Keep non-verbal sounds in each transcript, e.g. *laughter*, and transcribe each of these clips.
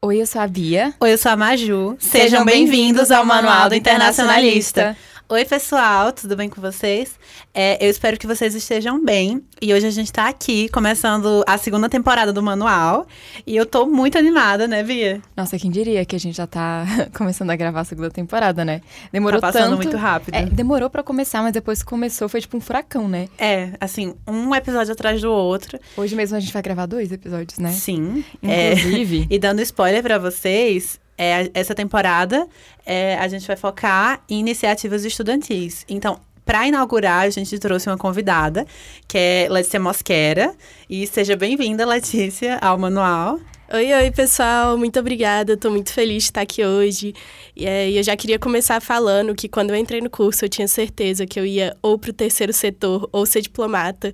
Oi, eu sou a Bia. Oi, eu sou a Maju. Sejam bem-vindos ao Manual do Internacionalista. Oi, pessoal, tudo bem com vocês? É, eu espero que vocês estejam bem. E hoje a gente tá aqui começando a segunda temporada do Manual. E eu tô muito animada, né, Bia? Nossa, quem diria que a gente já tá *laughs* começando a gravar a segunda temporada, né? Demorou tá passando tanto. muito rápido. É, demorou pra começar, mas depois que começou foi tipo um furacão, né? É, assim, um episódio atrás do outro. Hoje mesmo a gente vai gravar dois episódios, né? Sim. Inclusive. É, *laughs* e dando spoiler pra vocês, é, essa temporada é, a gente vai focar em iniciativas estudantis. Então, para inaugurar, a gente trouxe uma convidada, que é Letícia Mosquera. E seja bem-vinda, Letícia, ao Manual. Oi, oi, pessoal. Muito obrigada. Estou muito feliz de estar aqui hoje. E é, eu já queria começar falando que quando eu entrei no curso, eu tinha certeza que eu ia ou para o terceiro setor ou ser diplomata.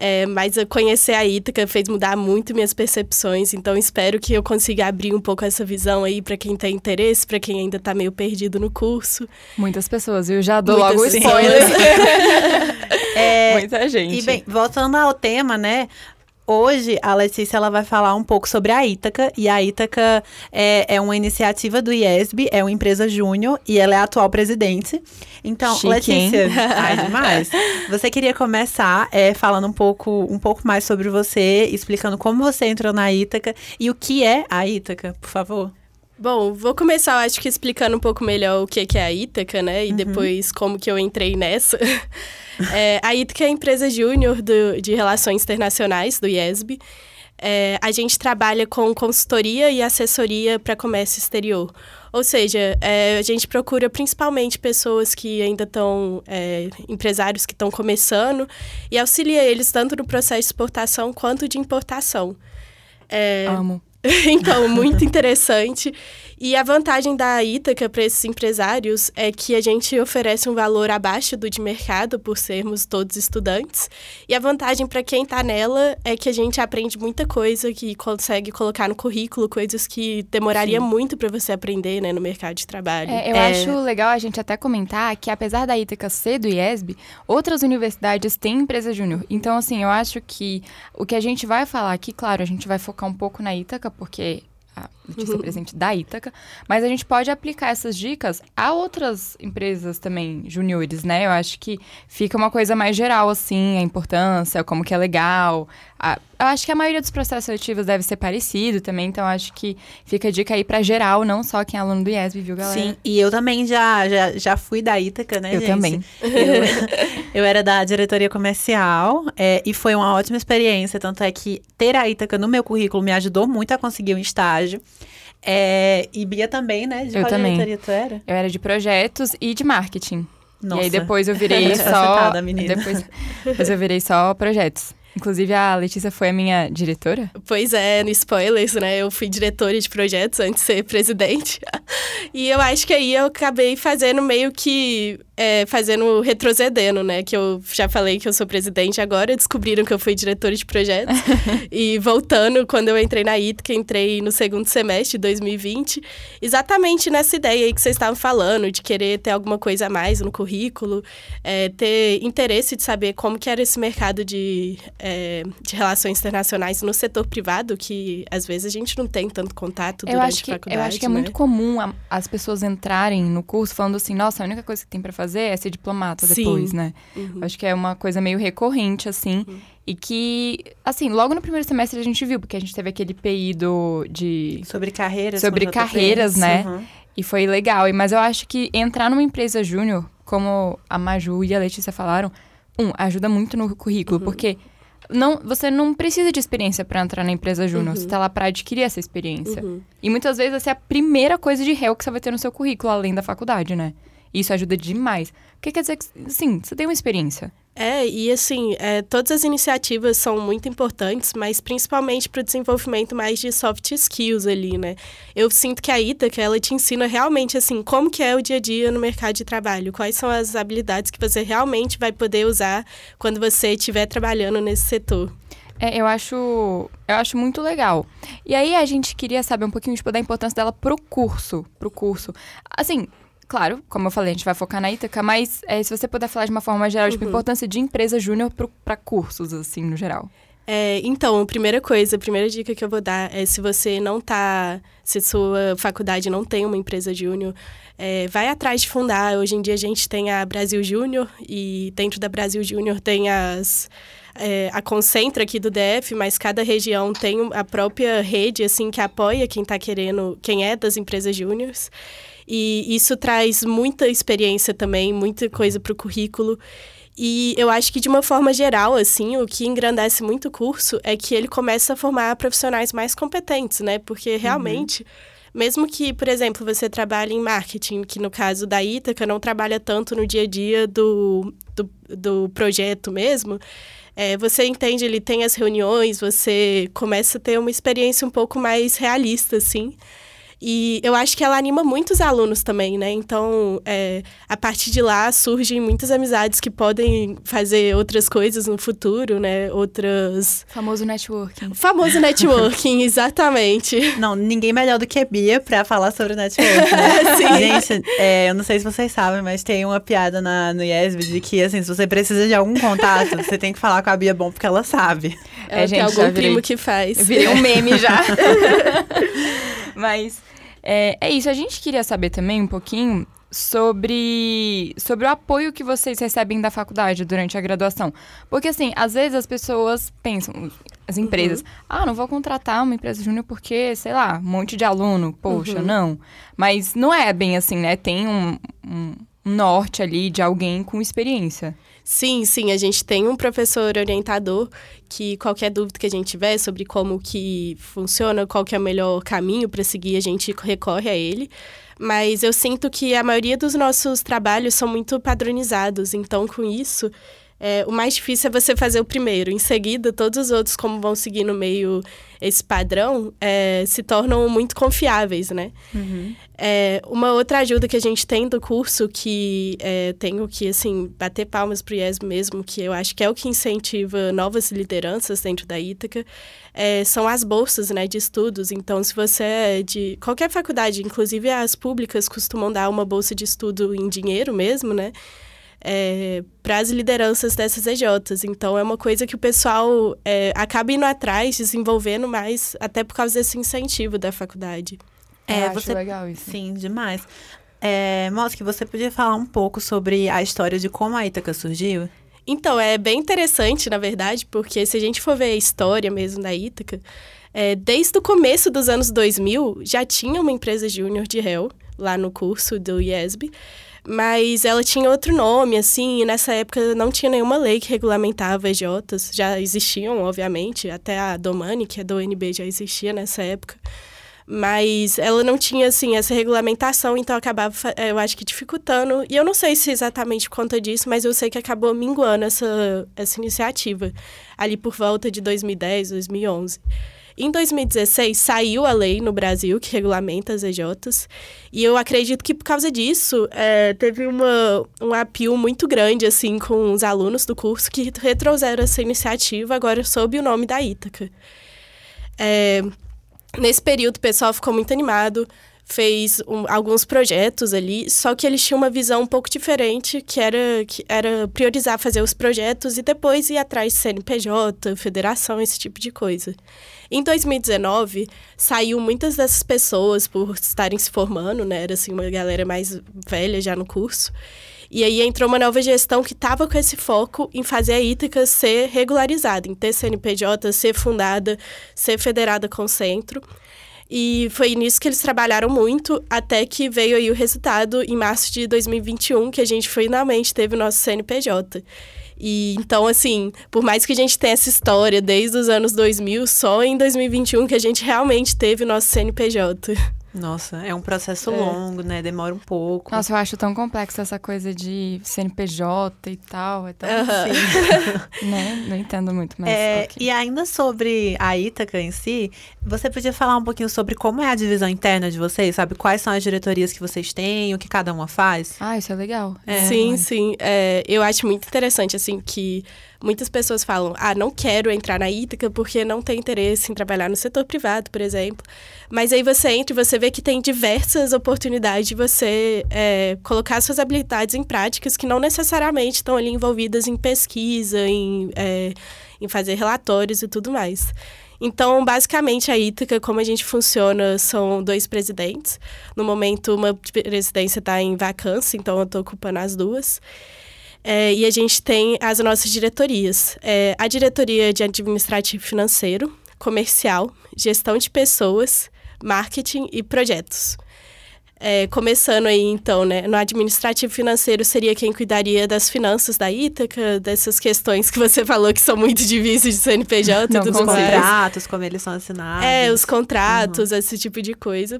É, mas conhecer a Ítaca fez mudar muito minhas percepções, então espero que eu consiga abrir um pouco essa visão aí para quem tem interesse, para quem ainda está meio perdido no curso. Muitas pessoas, eu já dou Muitas logo spoilers. *laughs* É, Muita gente. E bem, voltando ao tema, né? Hoje a Letícia ela vai falar um pouco sobre a Ítaca. E a Ítaca é, é uma iniciativa do IESB, é uma empresa júnior e ela é a atual presidente. Então, Chique, Letícia, *laughs* ai, demais. Você queria começar é, falando um pouco, um pouco mais sobre você, explicando como você entrou na Ítaca e o que é a Ítaca, por favor. Bom, vou começar, acho que explicando um pouco melhor o que que é a Ítaca, né? E depois como que eu entrei nessa. *laughs* É, a Ítaca é a empresa júnior de relações internacionais do IESB. É, a gente trabalha com consultoria e assessoria para comércio exterior. Ou seja, é, a gente procura principalmente pessoas que ainda estão, é, empresários que estão começando, e auxilia eles tanto no processo de exportação quanto de importação. É, Amo. *laughs* então, muito interessante. E a vantagem da Ítaca para esses empresários é que a gente oferece um valor abaixo do de mercado por sermos todos estudantes. E a vantagem para quem está nela é que a gente aprende muita coisa que consegue colocar no currículo, coisas que demoraria muito para você aprender né, no mercado de trabalho. É, eu É. acho legal a gente até comentar que, apesar da Ítaca ser do IESB, outras universidades têm empresa júnior. Então, assim, eu acho que o que a gente vai falar aqui, claro, a gente vai focar um pouco na Ítaca, porque a Letícia é *laughs* presidente da Ítaca, mas a gente pode aplicar essas dicas a outras empresas também juniores, né? Eu acho que fica uma coisa mais geral, assim, a importância, como que é legal. A- eu acho que a maioria dos processos seletivos deve ser parecido também, então acho que fica a dica aí pra geral, não só quem é aluno do IESB, viu, galera? Sim, e eu também já, já, já fui da Ítaca, né, Eu gente? também. Eu, *laughs* eu era da diretoria comercial é, e foi uma ótima experiência. Tanto é que ter a Ítaca no meu currículo me ajudou muito a conseguir um estágio. É, e Bia também, né? De Eu qual também. diretoria tu era? Eu era de projetos e de marketing. Nossa. E aí depois eu virei *laughs* só. Cacetada, menina. Depois, depois eu virei só projetos. Inclusive a Letícia foi a minha diretora. Pois é, no spoilers, né? Eu fui diretora de projetos antes de ser presidente. *laughs* e eu acho que aí eu acabei fazendo meio que. É, fazendo retrocedendo, né? Que eu já falei que eu sou presidente agora, descobriram que eu fui diretora de projetos. *laughs* e voltando, quando eu entrei na ITCA, entrei no segundo semestre de 2020, exatamente nessa ideia aí que vocês estavam falando, de querer ter alguma coisa a mais no currículo, é, ter interesse de saber como que era esse mercado de, é, de relações internacionais no setor privado, que às vezes a gente não tem tanto contato Eu durante acho, que, a eu faculdade. acho que é né? muito comum as pessoas entrarem no curso falando assim, nossa, a única coisa que tem pra fazer é ser diplomata Sim. depois, né? Uhum. Acho que é uma coisa meio recorrente, assim. E que, assim, logo no primeiro semestre a gente viu, porque a gente teve aquele PI do, de Sobre carreiras. Sobre carreiras, né? Uhum. E foi legal. E- Mas eu acho que entrar numa empresa júnior, como a Maju e a Letícia falaram, um, ajuda muito no currículo, porque não, você não precisa de experiência para entrar na empresa júnior. Você tá lá para adquirir essa experiência. Uhum. E muitas vezes essa é a primeira coisa de réu que você vai ter no seu currículo, além da faculdade, né? Isso ajuda demais. Porque quer dizer que, sim, você tem uma experiência. É, e assim, é, todas as iniciativas são muito importantes, mas principalmente para o desenvolvimento mais de soft skills ali, né? Eu sinto que a Ítaca, ela te ensina realmente, assim, como que é o dia a dia no mercado de trabalho, quais são as habilidades que você realmente vai poder usar quando você estiver trabalhando nesse setor. É, eu acho, eu acho muito legal. E aí a gente queria saber um pouquinho tipo, da importância dela pro curso, pro curso. Assim, claro, como eu falei, a gente vai focar na Ítaca, mas é, se você puder falar de uma forma geral, tipo, a importância de empresa júnior pra cursos, assim, no geral. É, então, a primeira coisa, a primeira dica que eu vou dar é se você não tá. Se sua faculdade não tem uma empresa júnior, é, vai atrás de fundar. Hoje em dia a gente tem a Brasil Júnior e dentro da Brasil Júnior tem as. É, a Concentra aqui do DF, mas cada região tem a própria rede assim que apoia quem está querendo, quem é das empresas júniores. E isso traz muita experiência também, muita coisa para o currículo. E eu acho que, de uma forma geral, assim, o que engrandece muito o curso é que ele começa a formar profissionais mais competentes, né? Porque realmente. Uhum. Mesmo que, por exemplo, você trabalhe em marketing, que no caso da Ítaca não trabalha tanto no dia a dia do, do, do projeto mesmo, é, você entende, ele tem as reuniões, você começa a ter uma experiência um pouco mais realista, assim. E eu acho que ela anima muitos alunos também, né? Então, é, a partir de lá surgem muitas amizades que podem fazer outras coisas no futuro, né? Outras. Famoso networking. Famoso networking, *laughs* exatamente. Não, ninguém melhor do que a Bia pra falar sobre networking. Né? *laughs* Sim. Gente, é, eu não sei se vocês sabem, mas tem uma piada na, no IESB de que, assim, se você precisa de algum contato, *laughs* você tem que falar com a Bia Bom, porque ela sabe. É, é gente, tem algum primo que faz. Eu virei um meme já. Mas é, é isso, a gente queria saber também um pouquinho sobre, sobre o apoio que vocês recebem da faculdade durante a graduação. Porque, assim, às vezes as pessoas pensam, as empresas, uhum. ah, não vou contratar uma empresa júnior porque, sei lá, um monte de aluno, poxa, uhum. não. Mas não é bem assim, né? Tem um, um norte ali de alguém com experiência. Sim, sim, a gente tem um professor orientador que qualquer dúvida que a gente tiver sobre como que funciona, qual que é o melhor caminho para seguir, a gente recorre a ele. Mas eu sinto que a maioria dos nossos trabalhos são muito padronizados, então com isso é, o mais difícil é você fazer o primeiro. Em seguida, todos os outros, como vão seguir no meio esse padrão, é, se tornam muito confiáveis, né? Uhum. É, uma outra ajuda que a gente tem do curso, que é, tenho que, assim, bater palmas pro IES mesmo, que eu acho que é o que incentiva novas lideranças dentro da Ítaca, é, são as bolsas, né, de estudos. Então, se você é de qualquer faculdade, inclusive as públicas costumam dar uma bolsa de estudo em dinheiro mesmo, né? É, para as lideranças dessas EJs. Então, é uma coisa que o pessoal é, acaba indo atrás, desenvolvendo mais, até por causa desse incentivo da faculdade. É, Eu você... legal isso. Sim, demais. É, que você podia falar um pouco sobre a história de como a Ítaca surgiu? Então, é bem interessante, na verdade, porque se a gente for ver a história mesmo da Ítaca, é, desde o começo dos anos 2000, já tinha uma empresa júnior de réu lá no curso do IESB, mas ela tinha outro nome, assim, e nessa época não tinha nenhuma lei que regulamentava EJs, já existiam, obviamente, até a Domani, que é do ONB, já existia nessa época, mas ela não tinha, assim, essa regulamentação, então acabava, eu acho que dificultando, e eu não sei se exatamente por conta disso, mas eu sei que acabou minguando essa, essa iniciativa, ali por volta de 2010, 2011. Em 2016, saiu a lei no Brasil que regulamenta as EJs. E eu acredito que por causa disso, é, teve uma, um apio muito grande, assim, com os alunos do curso que retrozeram essa iniciativa agora sob o nome da Ítaca. É, nesse período, o pessoal ficou muito animado fez um, alguns projetos ali, só que eles tinham uma visão um pouco diferente, que era, que era priorizar fazer os projetos e depois ir atrás de CNPJ, federação, esse tipo de coisa. Em 2019, saiu muitas dessas pessoas por estarem se formando, né? Era assim, uma galera mais velha já no curso. E aí entrou uma nova gestão que estava com esse foco em fazer a Ítaca ser regularizada, em ter CNPJ, ser fundada, ser federada com o centro. E foi nisso que eles trabalharam muito, até que veio aí o resultado em março de 2021, que a gente finalmente teve o nosso CNPJ. E então, assim, por mais que a gente tenha essa história desde os anos 2000, só em 2021 que a gente realmente teve o nosso CNPJ. Nossa, é um processo é. longo, né? Demora um pouco. Nossa, eu acho tão complexo essa coisa de CNPJ e tal. É tão assim. *laughs* né? Não entendo muito, mas. É, okay. E ainda sobre a Ítaca em si, você podia falar um pouquinho sobre como é a divisão interna de vocês, sabe? Quais são as diretorias que vocês têm, o que cada uma faz? Ah, isso é legal. É, sim, sim. É, eu acho muito interessante, assim, que muitas pessoas falam: ah, não quero entrar na Ítaca porque não tem interesse em trabalhar no setor privado, por exemplo. Mas aí você entra e você vê que tem diversas oportunidades de você é, colocar suas habilidades em práticas que não necessariamente estão ali envolvidas em pesquisa, em, é, em fazer relatórios e tudo mais. Então, basicamente, a Ítaca, como a gente funciona, são dois presidentes. No momento, uma presidência está em vacância, então eu estou ocupando as duas. É, e a gente tem as nossas diretorias. É, a diretoria de administrativo financeiro, comercial, gestão de pessoas, marketing e projetos. É, começando aí, então, né? No administrativo financeiro seria quem cuidaria das finanças da Ítaca, dessas questões que você *laughs* falou que são muito difíceis de CNPJ e tudo os mais. contratos, como eles são assinados. É, os contratos, esse tipo de coisa.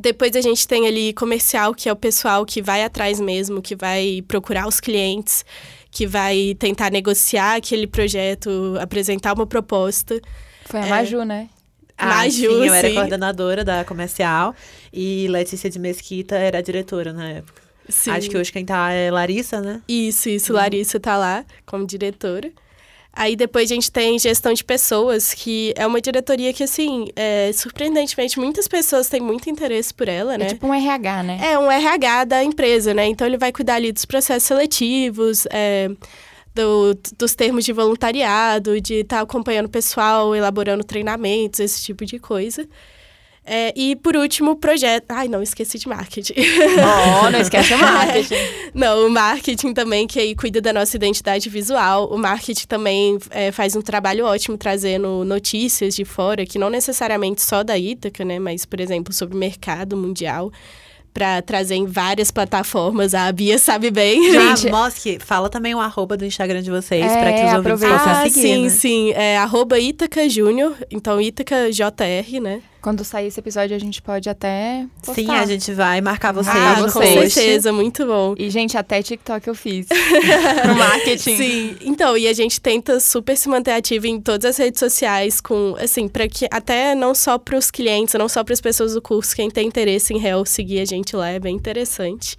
Depois a gente tem ali comercial, que é o pessoal que vai atrás mesmo, que vai procurar os clientes, que vai tentar negociar aquele projeto, apresentar uma proposta. Foi a Maju, né? Ah, Maju, sim, eu era sim. coordenadora da comercial e Letícia de Mesquita era a diretora na época. Sim. Acho que hoje quem tá é Larissa, né? Isso, isso. Larissa tá lá como diretora. Aí depois a gente tem gestão de pessoas, que é uma diretoria que, assim, é, surpreendentemente, muitas pessoas têm muito interesse por ela, né? É tipo um RH, né? É um RH da empresa, né? Então ele vai cuidar ali dos processos seletivos, é, do- dos termos de voluntariado, de estar acompanhando o pessoal, elaborando treinamentos, esse tipo de coisa. É, e por último, o projeto. Ai, não, esqueci de marketing. Oh, não esquece o *laughs* marketing. Não, o marketing também, que aí cuida da nossa identidade visual. O marketing também é, faz um trabalho ótimo trazendo notícias de fora, que não necessariamente só da Ítaca, né? Mas, por exemplo, sobre o mercado mundial, para trazer em várias plataformas. A Bia sabe bem. Gente, ah, Mosque, fala também o arroba do Instagram de vocês, É, pra que os ouvintes possam Ah, seguir, sim, né? sim. É arroba Ítaca Júnior, então Ítaca JR, né? Quando sair esse episódio, a gente pode até postar. Sim, a gente vai marcar vocês Ah, com vocês. certeza, muito bom. E, gente, até TikTok eu fiz. *laughs* no marketing. Sim, então, e a gente tenta super se manter ativo em todas as redes sociais, com, assim, para que até não só para os clientes, não só para as pessoas do curso, quem tem interesse em real seguir a gente lá é bem interessante.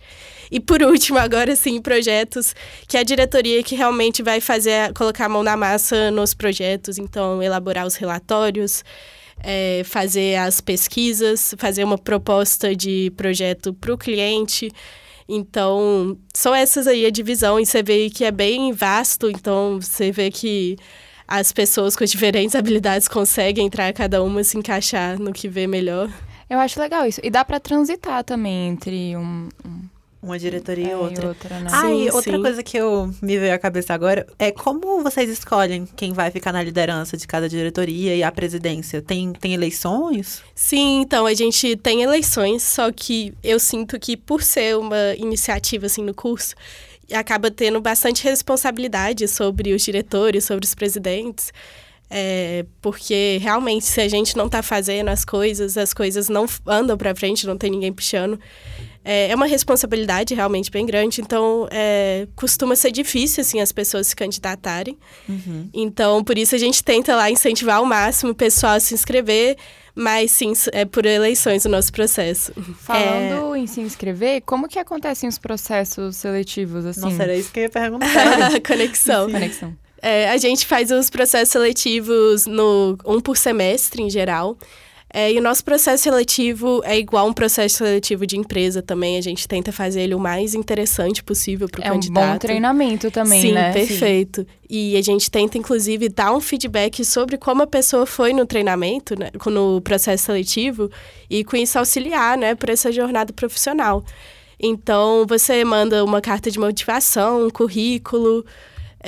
E por último, agora sim, projetos, que é a diretoria que realmente vai fazer, colocar a mão na massa nos projetos, então, elaborar os relatórios, é, fazer as pesquisas, fazer uma proposta de projeto para o cliente. Então, são essas aí a divisão, e você vê que é bem vasto, então você vê que as pessoas com diferentes *laughs* habilidades conseguem entrar, cada uma se encaixar no que vê melhor. Eu acho legal isso. E dá pra transitar também entre um, um Uma diretoria é, e outra. né? Ah, e Sim, outra sim. coisa que eu me veio à cabeça agora é como vocês escolhem quem vai ficar na liderança de cada diretoria e a presidência? Tem, tem eleições? Sim, então a gente tem eleições, só que eu sinto que por ser uma iniciativa assim no curso, acaba tendo bastante responsabilidade sobre os diretores, sobre os presidentes. É, porque realmente, se a gente não tá fazendo as coisas, as coisas não andam pra frente, não tem ninguém puxando. É, é uma responsabilidade realmente bem grande, então é, costuma ser difícil assim as pessoas se candidatarem. Então, por isso a gente tenta lá incentivar ao máximo o pessoal a se inscrever, mas sim, é por eleições o nosso processo. Falando em se inscrever, como que acontecem os processos seletivos, assim? Não será isso que eu ia perguntar. *laughs* Conexão. Conexão. É, a gente faz os processos seletivos no um por semestre em geral. É, e o nosso processo seletivo é igual um processo seletivo de empresa também. A gente tenta fazer ele o mais interessante possível para o É um candidato. bom treinamento também, Sim, né? perfeito. E a gente tenta, inclusive, dar um feedback sobre como a pessoa foi no treinamento, né, no processo seletivo, e com isso auxiliar, né, para essa jornada profissional. Então, você manda uma carta de motivação, um currículo,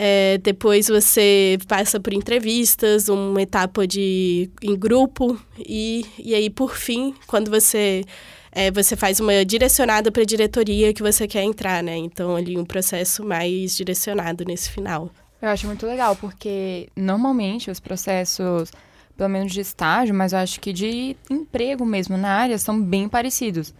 é, depois você passa por entrevistas, uma etapa de em grupo, e, e aí, por fim, quando você é, você faz uma direcionada para a diretoria que você quer entrar, né? Então, ali um processo mais direcionado nesse final. Eu acho muito legal, porque normalmente os processos, pelo menos de estágio, mas eu acho que de emprego mesmo na área, são bem parecidos.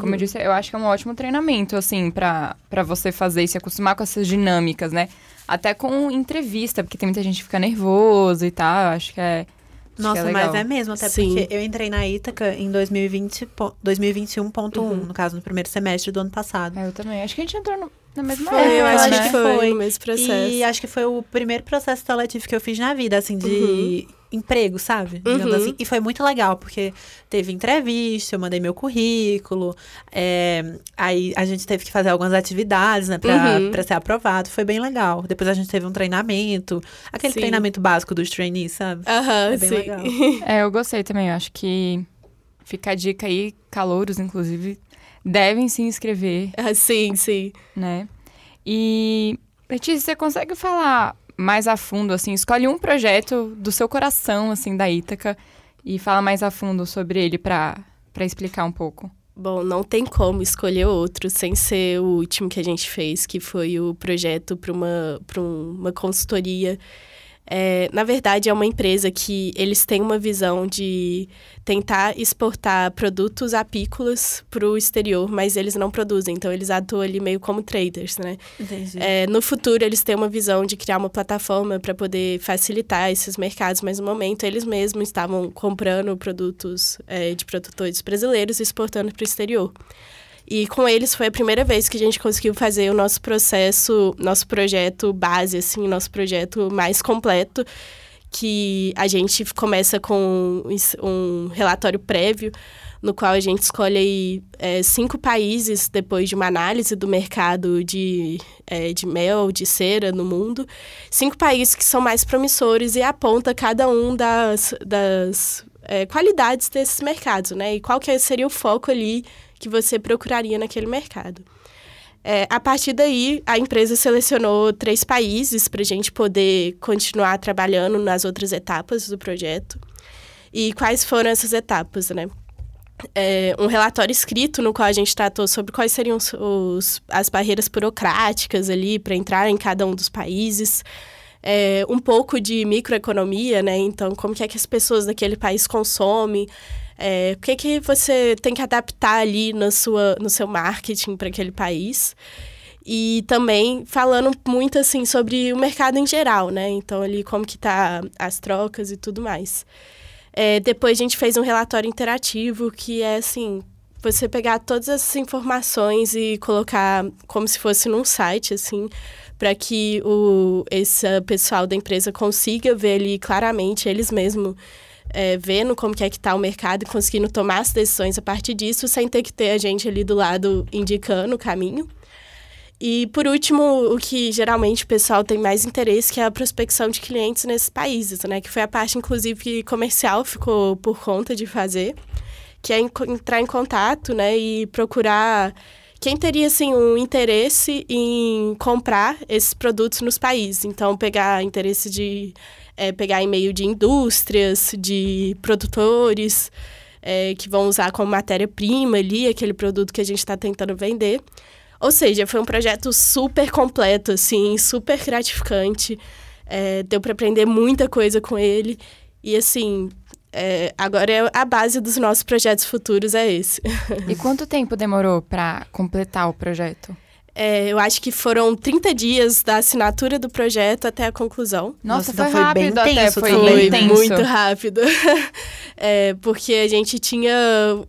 Como eu disse, eu acho que é um ótimo treinamento, assim, pra, pra você fazer e se acostumar com essas dinâmicas, né? Até com entrevista, porque tem muita gente que fica nervoso e tal, eu acho que é. acho que Nossa, é legal. mas é mesmo, até Sim. porque eu entrei na Ítaca em 2020, po- 2021.1, Uhum. no caso, no primeiro semestre do ano passado. É, eu também. Acho que a gente entrou no. na mesma Foi, época, eu acho né? que foi, Foi. no mesmo processo. E acho que foi o primeiro processo seletivo que eu fiz na vida, assim, de emprego, sabe? Uhum. assim. E foi muito legal, porque teve entrevista, eu mandei meu currículo, é, aí a gente teve que fazer algumas atividades, né, pra, Uhum. pra ser aprovado. Foi bem legal. Depois a gente teve um treinamento, aquele Sim. treinamento básico dos trainees, sabe? Aham, É bem sim. legal. *laughs* É, eu gostei também. Eu acho que fica a dica aí, calouros, inclusive, devem se inscrever, Ah, sim, sim. né? E, Letícia, você consegue falar mais a fundo, assim, escolhe um projeto do seu coração, assim, da Ítaca e fala mais a fundo sobre ele pra explicar um pouco. Bom, não tem como escolher outro sem ser o último que a gente fez, que foi o projeto para uma, uma consultoria. É, na verdade, é uma empresa que eles têm uma visão de tentar exportar produtos apícolas para o exterior, mas eles não produzem, então eles atuam ali meio como traders, né? É, no futuro, eles têm uma visão de criar uma plataforma para poder facilitar esses mercados, mas no momento eles mesmos estavam comprando produtos é, de produtores brasileiros e exportando para o exterior. E com eles foi a primeira vez que a gente conseguiu fazer o nosso processo, nosso projeto base, assim, nosso projeto mais completo, que a gente começa com um relatório prévio, no qual a gente escolhe aí, é, cinco países, depois de uma análise do mercado de, é, de mel, de cera no mundo, cinco países que são mais promissores e aponta cada um das, das é, qualidades desses mercados, né? E qual que seria o foco ali que você procuraria naquele mercado. É, a partir daí, a empresa selecionou três países para a gente poder continuar trabalhando nas outras etapas do projeto. E quais foram essas etapas, né? É, um relatório escrito no qual a gente tratou sobre quais seriam os, os- as barreiras burocráticas ali para entrar em cada um dos países. É, um pouco de microeconomia, né? Então, como que é que as pessoas daquele país consomem, é, o que, que você tem que adaptar ali na sua, no seu marketing para aquele país. E também falando muito assim sobre o mercado em geral, né? Então ali como que tá as trocas e tudo mais. É, depois a gente fez um relatório interativo que é assim, você pegar todas essas informações e colocar como se fosse num site, assim, para que o, esse pessoal da empresa consiga ver ali claramente, eles mesmos é, vendo como que é que tá o mercado e conseguindo tomar as decisões a partir disso, sem ter que ter a gente ali do lado indicando o caminho. E, por último, o que geralmente o pessoal tem mais interesse, que é a prospecção de clientes nesses países, né? Que foi a parte, inclusive, que comercial ficou por conta de fazer, que é entrar em contato, né? E procurar quem teria, assim, um interesse em comprar esses produtos nos países. Então, pegar interesse de... eh, pegar e-mail de indústrias, de produtores, eh, que vão usar como matéria-prima ali aquele produto que a gente está tentando vender. Ou seja, foi um projeto super completo, assim, super gratificante. É, deu para aprender muita coisa com ele. E, assim, é, agora é a base dos nossos projetos futuros é esse. E quanto tempo demorou pra completar o projeto? É, eu acho que foram 30 dias da assinatura do projeto até a conclusão. Nossa, Nossa, então foi foi bem rápido até, tenso foi também. bem tenso. muito rápido. *laughs* É, porque a gente tinha,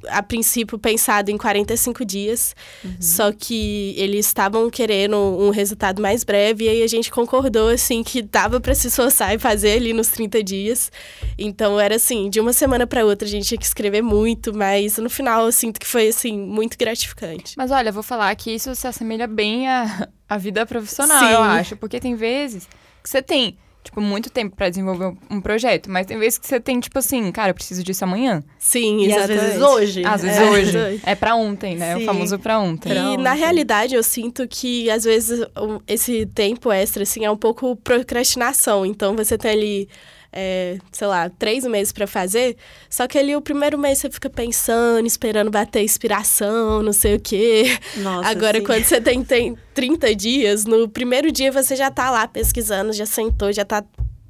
a princípio, pensado em 45 dias, só que eles estavam querendo um resultado mais breve, e aí a gente concordou, assim, que dava para se esforçar e fazer ali nos 30 dias. Então, era assim, de uma semana para outra a gente tinha que escrever muito, mas no final eu sinto que foi, assim, muito gratificante. Mas olha, eu vou falar que isso se assemelha bem à, à vida profissional, Sim. eu acho. Porque tem vezes que você tem, tipo, muito tempo pra desenvolver um- projeto, mas tem vezes que você tem, tipo assim, cara, eu preciso disso amanhã. Sim, E às exatamente. vezes hoje. Às vezes É. hoje. É pra ontem, né? Sim. O famoso pra ontem. E Pronto. na realidade eu sinto que às vezes esse tempo extra assim é um pouco procrastinação. Então você tem ali, é, sei lá, três meses pra fazer. Só que ali o primeiro mês você fica pensando, esperando bater inspiração, não sei o quê. Nossa, Agora sim. quando você tem, tem 30 dias, no primeiro dia você já tá lá pesquisando, já sentou, já tá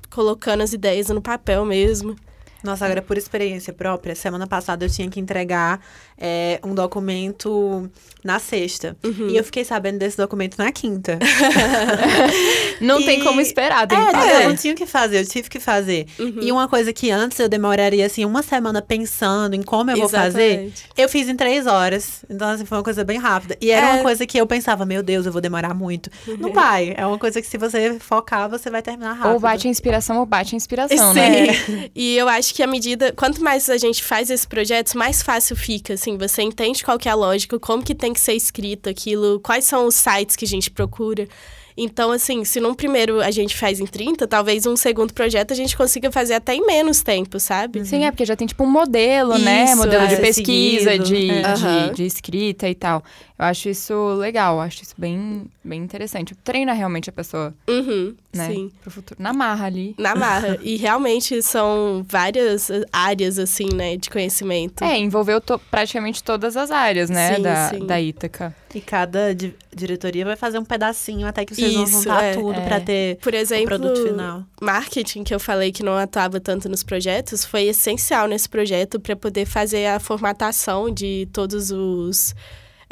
colocando as ideias no papel mesmo. Nossa, agora por experiência própria, semana passada eu tinha que entregar é, um documento na sexta. Uhum. E eu fiquei sabendo desse documento na quinta. *laughs* Não E- tem como esperar, tem que É, fazer. eu não tinha o que fazer, eu tive que fazer. Uhum. E uma coisa que antes eu demoraria, assim, uma semana pensando em como eu vou fazer, Exatamente. eu fiz em três horas. Então, assim, foi uma coisa bem rápida. E era É. uma coisa que eu pensava, meu Deus, eu vou demorar muito. Não vai. É uma coisa que se você focar, você vai terminar rápido. Ou bate a inspiração ou bate a inspiração, *laughs* Sim. né? E eu acho que à medida, quanto mais a gente faz esses projetos, mais fácil fica, assim, você entende qual que é a lógica, como que tem que ser escrito aquilo, quais são os sites que a gente procura. Então, assim, se num primeiro a gente faz em 30, talvez um segundo projeto a gente consiga fazer até em menos tempo, sabe? Sim, é porque já tem tipo um modelo, né? Isso, Modelo de é. pesquisa, Seguido, de, é. de, Aham. de escrita e tal. Eu acho isso legal, acho isso bem, bem interessante. Treina realmente a pessoa, Uhum, né? sim. Pro futuro. Na marra ali. Na marra. e realmente são várias áreas, assim, né, de conhecimento. É, envolveu to- praticamente todas as áreas, né? Sim, da, sim. da Ítaca. E cada di- diretoria vai fazer um pedacinho até que vocês vão Isso, juntar é. tudo É. pra ter Por o exemplo, produto final. marketing que eu falei que não atuava tanto nos projetos foi essencial nesse projeto para poder fazer a formatação de todos os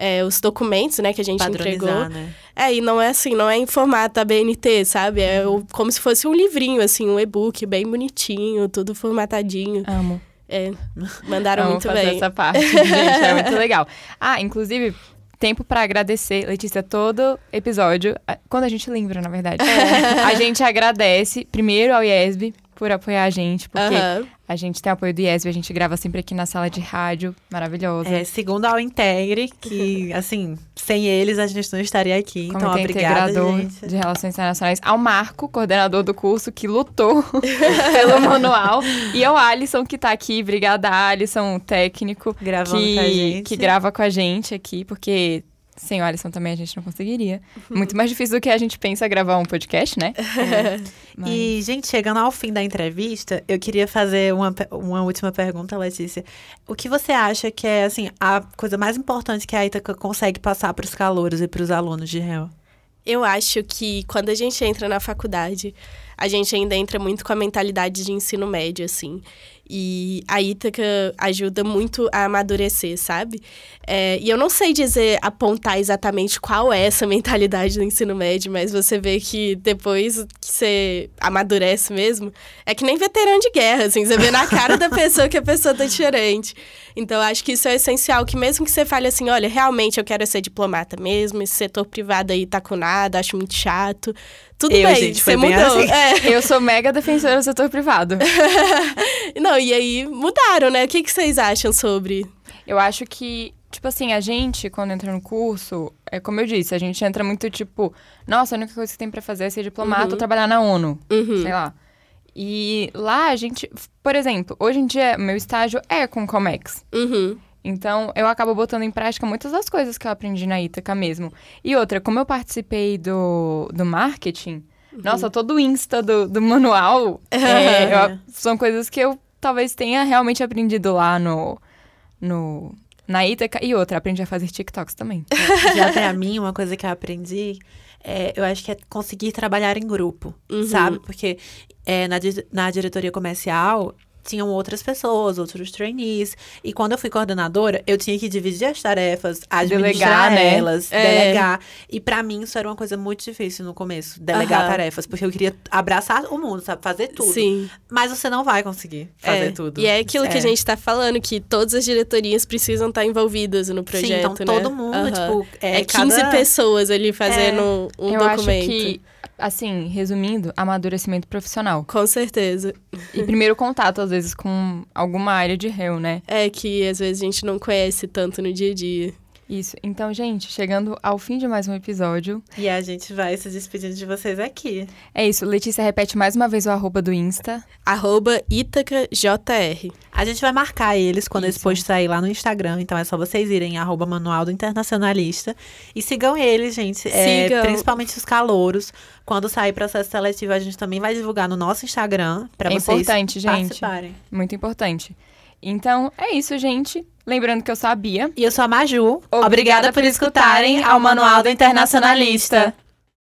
é, os documentos, né, que a gente entregou. Né? É, e não é assim, não é em formato ABNT, sabe? É o- como se fosse um livrinho, assim, um e-book bem bonitinho, tudo formatadinho. Amo. É, mandaram *laughs* Amo muito fazer bem. essa parte, gente, é muito *laughs* legal. Ah, inclusive, tempo pra agradecer, Letícia, todo episódio, a- quando a gente lembra, na verdade, a gente agradece primeiro ao IESB por apoiar a gente, porque Aham. A gente tem apoio do IESB, a gente grava sempre aqui na sala de rádio, maravilhosa. É, segundo a Integre, que, *laughs* assim, sem eles a gente não estaria aqui. Então, Comitê obrigada, integrador gente. de Relações Internacionais, ao Marco, coordenador do curso, que lutou *laughs* pelo manual, e ao Alisson, que tá aqui. Obrigada, Alisson, técnico, Gravando que, com a gente. que grava com a gente aqui, porque sem o Alisson também a gente não conseguiria. Muito mais difícil do que a gente pensa gravar um podcast, né? *laughs* Mas- E, gente, chegando ao fim da entrevista, eu queria fazer uma, uma última pergunta, Letícia. O que você acha que é, assim, a coisa mais importante que a Ítaca consegue passar para os calouros e para os alunos de réu? Eu acho que quando a gente entra na faculdade, a gente ainda entra muito com a mentalidade de ensino médio, assim. E a Ítaca ajuda muito a amadurecer, sabe? É, e eu não sei dizer, apontar exatamente qual é essa *laughs* mentalidade do ensino médio, mas você vê que depois que você amadurece mesmo, é que nem veterano de guerra, assim. Você vê na cara da pessoa que a pessoa tá diferente. Então, eu acho que isso é essencial, que mesmo que você fale assim, olha, realmente eu quero ser diplomata mesmo, esse setor privado aí tá com nada, acho muito chato. Tudo Eu, bem, gente, você foi bem mudou. assim. É. Eu sou mega defensora do setor privado. *laughs* Não, e aí mudaram, né? O que, que vocês acham sobre? Eu acho que, tipo assim, a gente, quando entra no curso, é como eu disse, a gente entra muito tipo, nossa, a única coisa que tem pra fazer é ser diplomata Uhum. ou trabalhar na ONU, Uhum. sei lá. E lá a gente, por exemplo, hoje em dia meu estágio é com Comex. Uhum. Então, eu acabo botando em prática muitas das coisas que eu aprendi na Ítaca mesmo. E outra, como eu participei do, do marketing, nossa, todo o Insta do, do manual *laughs* é, eu- são coisas que eu talvez tenha realmente aprendido lá no, no, na Ítaca. E outra, aprendi a fazer TikToks também. *laughs* Já pra mim, uma coisa que eu aprendi, é, eu acho que é conseguir trabalhar em grupo, Uhum. sabe? Porque é, na, na diretoria comercial tinham outras pessoas, outros trainees. E quando eu fui coordenadora, eu tinha que dividir as tarefas, administrar Delegar, né? elas, É. delegar. E pra mim isso era uma coisa muito difícil no começo, delegar tarefas, porque eu queria abraçar o mundo, sabe? Fazer tudo. Sim. Mas você não vai conseguir fazer É, tudo. E é aquilo que É. a gente tá falando, que todas as diretorias precisam estar envolvidas no projeto, Sim, então né? todo mundo, tipo, é, É 15 cada... pessoas ali fazendo um eu documento. acho que, assim, resumindo, amadurecimento profissional. Com certeza. E primeiro contato, às vezes, com alguma área de réu, né? É que às vezes a gente não conhece tanto no dia a dia. Isso. Então, gente, chegando ao fim de mais um episódio, E a gente vai se despedindo de vocês aqui. é isso. Letícia repete mais uma vez o arroba do Insta. Arroba ItacaJR. A gente vai marcar eles quando esse Isso. post sair lá no Instagram. Então é só vocês irem, arroba Manual do Internacionalista. E sigam eles, gente. É, Sigam. principalmente os calouros. Quando sair processo seletivo, a gente também vai divulgar no nosso Instagram. Pra É vocês importante, gente. participarem. Muito importante. Então, é isso, gente. Lembrando que eu sou a Bia. E eu sou a Maju. Obrigada por escutarem ao Manual do Internacionalista.